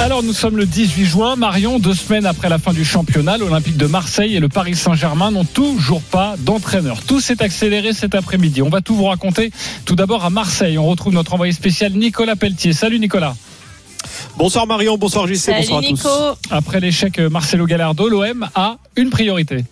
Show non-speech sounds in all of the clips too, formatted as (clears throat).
Alors nous sommes le 18 juin, Marion, deux semaines après la fin du championnat, l'Olympique de Marseille et le Paris Saint-Germain n'ont toujours pas d'entraîneur. Tout s'est accéléré cet après-midi. On va tout vous raconter. Tout d'abord à Marseille, on retrouve notre envoyé spécial Nicolas Pelletier. Salut Nicolas. Bonsoir Marion, bonsoir JC, bonsoir à Nico. tous. Après l'échec Marcelo Gallardo, l'OM a une priorité.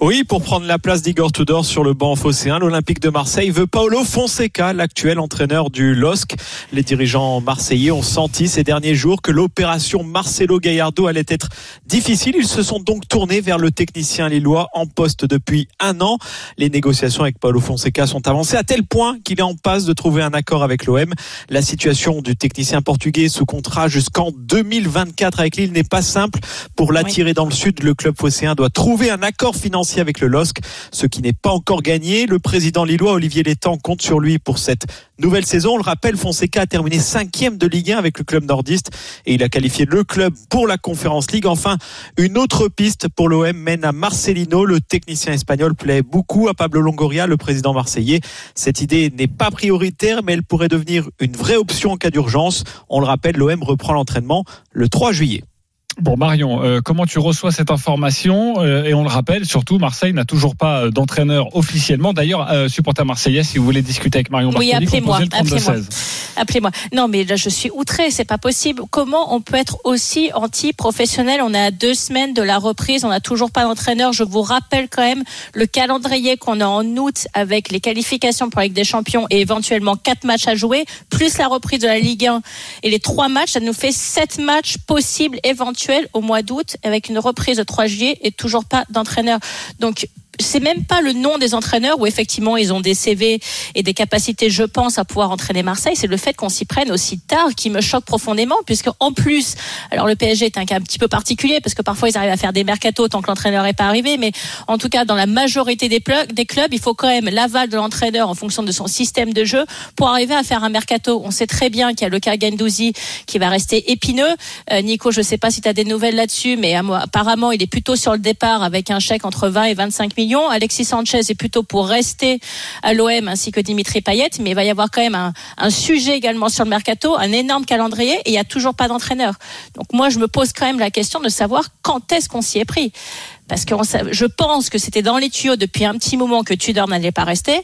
Oui, pour prendre la place d'Igor Tudor sur le banc phocéen, l'Olympique de Marseille veut Paolo Fonseca, l'actuel entraîneur du LOSC. Les dirigeants marseillais ont senti ces derniers jours que l'opération Marcelo Gallardo allait être difficile. Ils se sont donc tournés vers le technicien lillois en poste depuis un an. Les négociations avec Paolo Fonseca sont avancées à tel point qu'il est en passe de trouver un accord avec l'OM. La situation du technicien portugais sous contrat jusqu'en 2024 avec Lille n'est pas simple. Pour l'attirer dans le sud, le club phocéen doit trouver un accord financier avec le LOSC, ce qui n'est pas encore gagné. Le président lillois Olivier Létang compte sur lui pour cette nouvelle saison. On le rappelle, Fonseca a terminé cinquième de Ligue 1 avec le club nordiste et il a qualifié le club pour la Conférence League. Enfin, une autre piste pour l'OM mène à Marcelino. Le technicien espagnol plaît beaucoup à Pablo Longoria, le président marseillais. Cette idée n'est pas prioritaire, mais elle pourrait devenir une vraie option en cas d'urgence. On le rappelle, l'OM reprend l'entraînement le 3 juillet. Bon Marion, euh, comment tu reçois cette information Euh, Et on le rappelle, surtout Marseille n'a toujours pas euh, d'entraîneur officiellement. D'ailleurs, euh, supporter marseillais, si vous voulez discuter avec Marion Oui, appelez-moi, composez le 32 appelez-moi. 16. Appelez-moi. Non, mais là, je suis outrée, c'est pas possible. Comment on peut être aussi anti-professionnel? On est à deux semaines de la reprise, on n'a toujours pas d'entraîneur. Je vous rappelle quand même le calendrier qu'on a en août avec les qualifications pour la Ligue des Champions et éventuellement quatre matchs à jouer, plus la reprise de la Ligue 1 et les trois matchs, ça nous fait sept matchs possibles, au mois d'août, avec une reprise de 3 juillet et toujours pas d'entraîneur. Donc c'est même pas le nom des entraîneurs où effectivement ils ont des CV et des capacités, je pense, à pouvoir entraîner Marseille. C'est le fait qu'on s'y prenne aussi tard qui me choque profondément, puisque en plus, alors le PSG est un cas un petit peu particulier parce que parfois ils arrivent à faire des mercatos tant que l'entraîneur n'est pas arrivé, mais en tout cas dans la majorité des, clubs, il faut quand même l'aval de l'entraîneur en fonction de son système de jeu pour arriver à faire un mercato. On sait très bien qu'il y a le cas Gendouzi qui va rester épineux. Euh, Nico, je sais pas si tu as des nouvelles là-dessus, mais apparemment il est plutôt sur le départ avec un chèque entre 20 et 25 millions. Alexis Sanchez est plutôt pour rester à l'OM ainsi que Dimitri Payet, mais il va y avoir quand même un, sujet également sur le mercato, un énorme calendrier et il n'y a toujours pas d'entraîneur. Donc moi je me pose quand même la question de savoir quand est-ce qu'on s'y est pris. Parce que je pense que c'était dans les tuyaux depuis un petit moment que Tudor n'allait pas rester.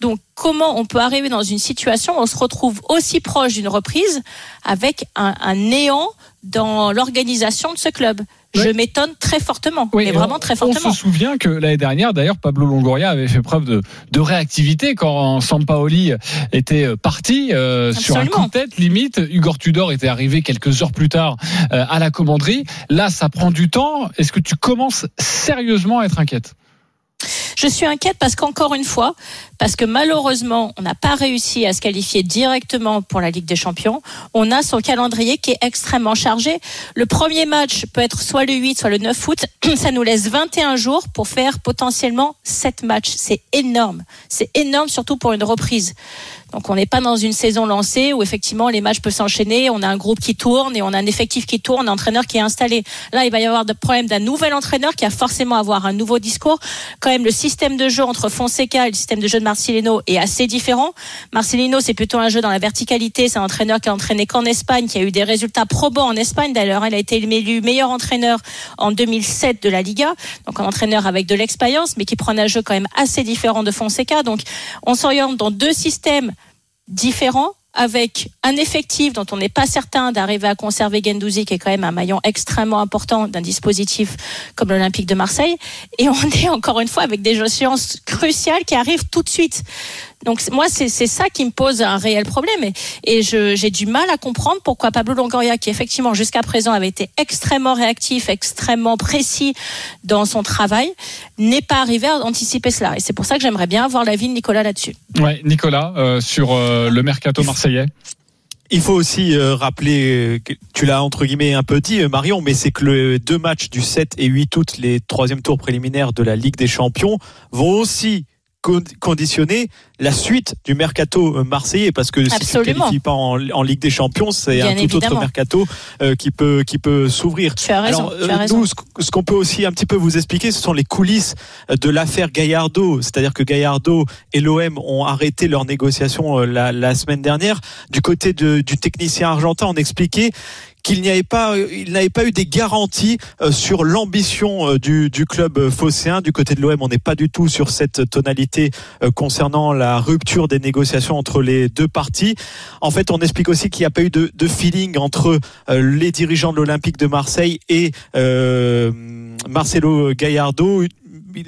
Donc, comment on peut arriver dans une situation où on se retrouve aussi proche d'une reprise avec un néant dans l'organisation de ce club? Je m'étonne très fortement, Oui, mais vraiment on- très fortement. On se souvient que l'année dernière, d'ailleurs, Pablo Longoria avait fait preuve de, de réactivité quand Sampaoli était euh, parti euh, sur un coup de tête limite. Hugo Tudor était arrivé quelques heures plus tard euh, à la commanderie. Là, ça prend du temps. Est-ce que tu commences sérieusement à être inquiète? Je suis inquiète parce qu'encore une fois, parce que malheureusement, on n'a pas réussi à se qualifier directement pour la Ligue des Champions. On a son calendrier qui est extrêmement chargé. Le premier match peut être soit le 8, soit le 9 août. (clears throat) Ça nous laisse 21 jours pour faire potentiellement 7 matchs. C'est énorme. C'est énorme, surtout pour une reprise. Donc on n'est pas dans une saison lancée où effectivement les matchs peuvent s'enchaîner, on a un groupe qui tourne et on a un effectif qui tourne, un entraîneur qui est installé. Là, il va y avoir des problèmes d'un nouvel entraîneur qui a forcément à avoir un nouveau discours. Quand même, le système de jeu entre Fonseca et le système de jeu de Marcelino est assez différent. Marcelino, c'est plutôt un jeu dans la verticalité. C'est un entraîneur qui a entraîné qu'en Espagne, qui a eu des résultats probants en Espagne. D'ailleurs, il a été élu meilleur entraîneur en 2007 de la Liga. Donc un entraîneur avec de l'expérience, mais qui prend un jeu quand même assez différent de Fonseca. Donc on s'oriente dans deux systèmes différents avec un effectif dont on n'est pas certain d'arriver à conserver Gendouzi, qui est quand même un maillon extrêmement important d'un dispositif comme l'Olympique de Marseille. Et on est encore une fois avec des échéances cruciales qui arrivent tout de suite. Donc moi, c'est ça qui me pose un réel problème. Et, et j'ai du mal à comprendre pourquoi Pablo Longoria, qui effectivement jusqu'à présent avait été extrêmement réactif, extrêmement précis dans son travail, n'est pas arrivé à anticiper cela. Et c'est pour ça que j'aimerais bien avoir l'avis de Nicolas là-dessus. Ouais, Nicolas, euh, sur euh, le mercato marseillais. Il faut aussi euh, rappeler, que tu l'as entre guillemets un peu dit, Marion, mais c'est que les deux matchs du 7 et 8 août, les troisième tours préliminaires de la Ligue des Champions, vont aussi conditionner la suite du mercato euh, marseillais parce que si tu ne qualifies pas en, Ligue des Champions, c'est un tout autre mercato euh, qui peut qui peut s'ouvrir. Tu as raison. Euh, nous, ce qu'on peut aussi un petit peu vous expliquer, ce sont les coulisses de l'affaire Gallardo. C'est-à-dire que Gallardo et l'OM ont arrêté leurs négociations la, la, semaine dernière. Du côté de, du technicien argentin, on expliquait qu'il n'y avait pas, il n'avait pas eu des garanties euh, sur l'ambition euh, du, du club phocéen. Du côté de l'OM, on n'est pas du tout sur cette tonalité euh, concernant la rupture des négociations entre les deux parties. En fait, on explique aussi qu'il n'y a pas eu de, de feeling entre les dirigeants de l'Olympique de Marseille et Marcelo Gallardo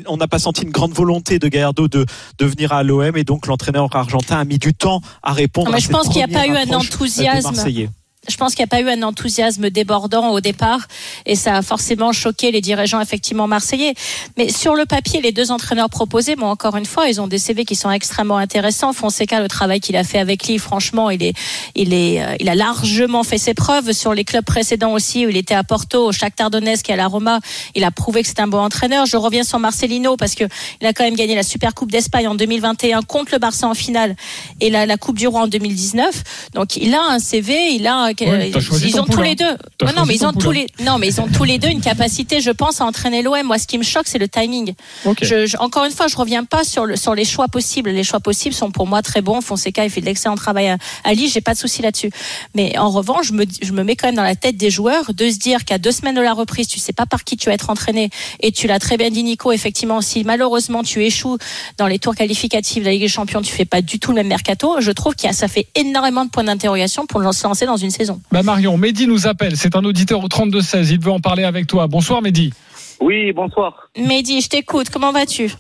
on n'a pas senti une grande volonté de Gallardo de, de venir à l'OM et donc l'entraîneur argentin a mis du temps à répondre. je pense qu'il n'y a pas eu un enthousiasme je pense qu'il n'y a pas eu un enthousiasme débordant au départ et ça a forcément choqué les dirigeants effectivement marseillais. Mais sur le papier, les deux entraîneurs proposés, bon, encore une fois, ils ont des CV qui sont extrêmement intéressants. Fonseca, le travail qu'il a fait avec lui, franchement, il est, il est, euh, il a largement fait ses preuves sur les clubs précédents aussi où il était à Porto, au Shakhtar Donetsk et à la Roma. Il a prouvé que c'est un bon entraîneur. Je reviens sur Marcelino parce que il a quand même gagné la Super Coupe d'Espagne en 2021 contre le Barça en finale et la, Coupe du Roi en 2019. Donc il a un CV, il a ils ont tous les deux. Non, mais ils ont tous les. Non, mais ils ont tous les deux une capacité, je pense, à entraîner l'OM. Moi, ce qui me choque, c'est le timing. encore une fois, je reviens pas sur le, sur les choix possibles. Les choix possibles sont pour moi très bons. Fonseca, il fait de l'excellent travail à, à Lille. J'ai pas de souci là-dessus. Mais en revanche, je me, je me mets quand même dans la tête des joueurs de se dire qu'à deux semaines de la reprise, tu sais pas par qui tu vas être entraîné. Et tu l'as très bien dit, Nico. Effectivement, si malheureusement tu échoues dans les tours qualificatifs de la Ligue des Champions, tu fais pas du tout le même mercato. Je trouve qu'il ça fait énormément de points d'interrogation pour se lancer dans une saison. Bah Marion, Mehdi nous appelle. C'est un auditeur au 32-16. Il veut en parler avec toi. Bonsoir Mehdi. Oui, bonsoir. Mehdi, je t'écoute. Comment vas-tu?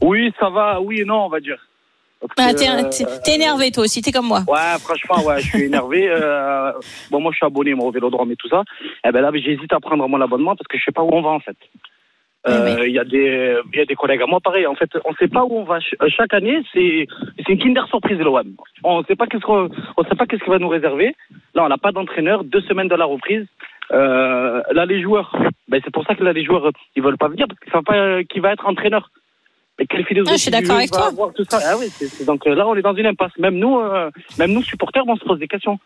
Oui, ça va. Oui et non, on va dire. Ah, t'es, énervé toi aussi, t'es comme moi. Ouais, franchement, ouais, je suis énervé. (laughs) Euh, bon, moi, je suis abonné au Vélodrome et tout ça. Et eh ben là, j'hésite à prendre mon abonnement parce que je sais pas où on va en fait. Euh, il y a des il y a des collègues à moi pareil en fait on sait pas où on va chaque année c'est c'est une Kinder surprise l'OM on sait pas qu'est-ce qu'on on sait pas qu'est-ce qu'il va nous réserver là on n'a pas d'entraîneur deux semaines de la reprise euh, là les joueurs ben c'est pour ça que là les joueurs ils veulent pas venir parce qu'ils savent pas qui va être entraîneur et quelle philosophie ah, je suis d'accord avec toi tout ça? Ah, oui, donc là on est dans une impasse même nous euh, même nous supporters on se pose des questions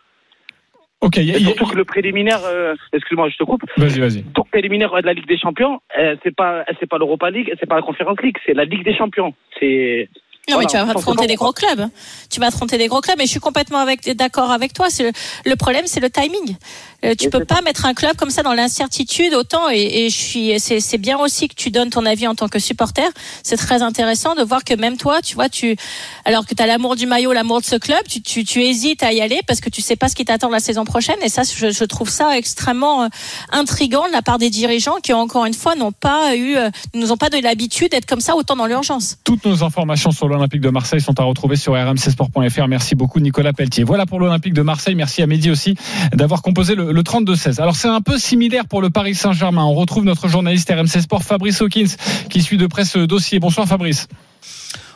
Ok. Y a, surtout que le préliminaire, euh, excuse-moi, je te coupe. Vas-y, vas-y. Le préliminaire de la Ligue des Champions, euh, c'est pas, c'est pas l'Europa League, c'est pas la Conférence League, c'est la Ligue des Champions. C'est non, mais tu vas affronter des gros clubs. Tu vas affronter des gros clubs. Et je suis complètement avec, d'accord avec toi. Le, le, problème, c'est le timing. Euh, tu peux pas mettre un club comme ça dans l'incertitude autant. Et, et je suis, c'est bien aussi que tu donnes ton avis en tant que supporter. C'est très intéressant de voir que même toi, tu vois, tu, alors que tu as l'amour du maillot, l'amour de ce club, tu, tu, tu, hésites à y aller parce que tu sais pas ce qui t'attend la saison prochaine. Et ça, je, je, trouve ça extrêmement euh, intrigant de la part des dirigeants qui, encore une fois, n'ont pas eu, euh, nous ont pas de l'habitude d'être comme ça autant dans l'urgence. Toutes nos informations sur le l'Olympique de Marseille sont à retrouver sur rmcsport.fr. Merci beaucoup Nicolas Pelletier. Voilà pour l'Olympique de Marseille. Merci à Mehdi aussi d'avoir composé le, 32-16. Alors c'est un peu similaire pour le Paris Saint-Germain. On retrouve notre journaliste RMC Sport Fabrice Hawkins qui suit de près ce dossier. Bonsoir Fabrice.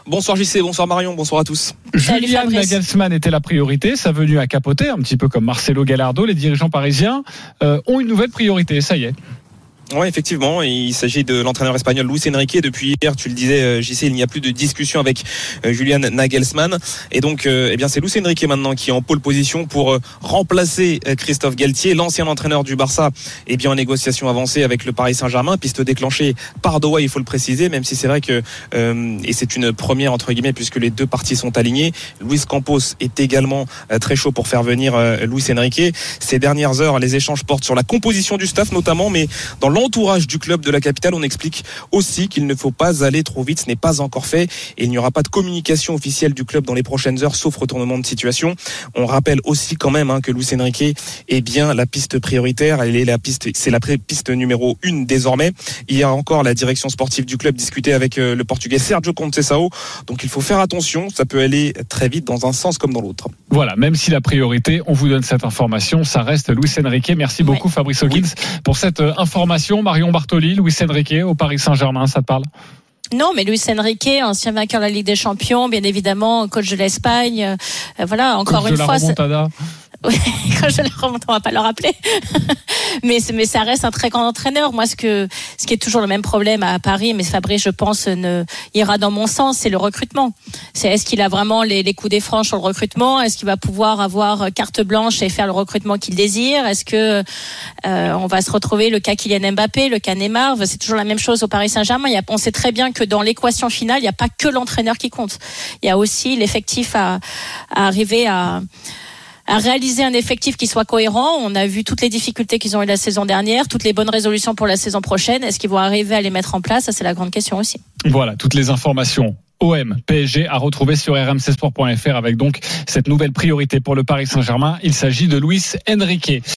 Bonsoir JC, bonsoir Marion, bonsoir à tous. Julian Nagelsmann était la priorité, sa venue à capoter, un petit peu comme Marcelo Gallardo. Les dirigeants parisiens euh, ont une nouvelle priorité, ça y est. Oui, effectivement. Il s'agit de l'entraîneur espagnol Luis Enrique. Depuis hier, tu le disais, euh, JC, il n'y a plus de discussion avec euh, Julian Nagelsmann. Et donc, euh, eh bien, c'est Luis Enrique maintenant qui est en pole position pour remplacer Christophe Galtier, l'ancien entraîneur du Barça, eh bien en négociation avancée avec le Paris Saint-Germain. Piste déclenchée par Doha, il faut le préciser, même si c'est vrai que, et c'est une première entre guillemets, puisque les deux parties sont alignées. Luis Campos est également très chaud pour faire venir Luis Enrique. Ces dernières heures, les échanges portent sur la composition du staff notamment, mais dans l'entourage du club de la capitale, on explique aussi qu'il ne faut pas aller trop vite. Ce n'est pas encore fait et il n'y aura pas de communication officielle du club dans les prochaines heures, sauf retournement de situation. On rappelle aussi quand même hein, que Luis Enrique est bien la piste prioritaire. Elle est la piste, c'est la piste numéro une désormais. Hier encore, la direction sportive du club discutait avec euh, le Portugais Sergio Conceição. Donc il faut faire attention. Ça peut aller très vite dans un sens comme dans l'autre. Voilà, même si la priorité, on vous donne cette information, ça reste Luis Enrique. Merci beaucoup Fabrice Hawkins pour cette euh, Marion Bartoli, Luis Enrique au Paris Saint-Germain, ça te parle? Non, mais Luis Enrique, ancien vainqueur de la Ligue des Champions, bien évidemment, coach de l'Espagne. Euh, voilà, encore une fois. (laughs) quand je le remonte, on va pas le rappeler. (laughs) mais, mais ça reste un très grand entraîneur. Moi, ce que, ce qui est toujours le même problème à Paris, mais Fabrice, je pense, ne ira dans mon sens, c'est le recrutement. C'est est-ce qu'il a vraiment les, les coups des franches sur le recrutement? Est-ce qu'il va pouvoir avoir carte blanche et faire le recrutement qu'il désire? Est-ce que euh, on va se retrouver le cas Kylian Mbappé, le cas Neymar? C'est toujours la même chose au Paris Saint-Germain. On sait très bien que dans l'équation finale, il n'y a pas que l'entraîneur qui compte. Il y a aussi l'effectif à, à arriver à à réaliser un effectif qui soit cohérent. On a vu toutes les difficultés qu'ils ont eu la saison dernière, toutes les bonnes résolutions pour la saison prochaine. Est-ce qu'ils vont arriver à les mettre en place? Ça, c'est la grande question aussi. Voilà, toutes les informations OM, PSG à retrouver sur rmcsport.fr avec donc cette nouvelle priorité pour le Paris Saint-Germain. Il s'agit de Luis Enrique.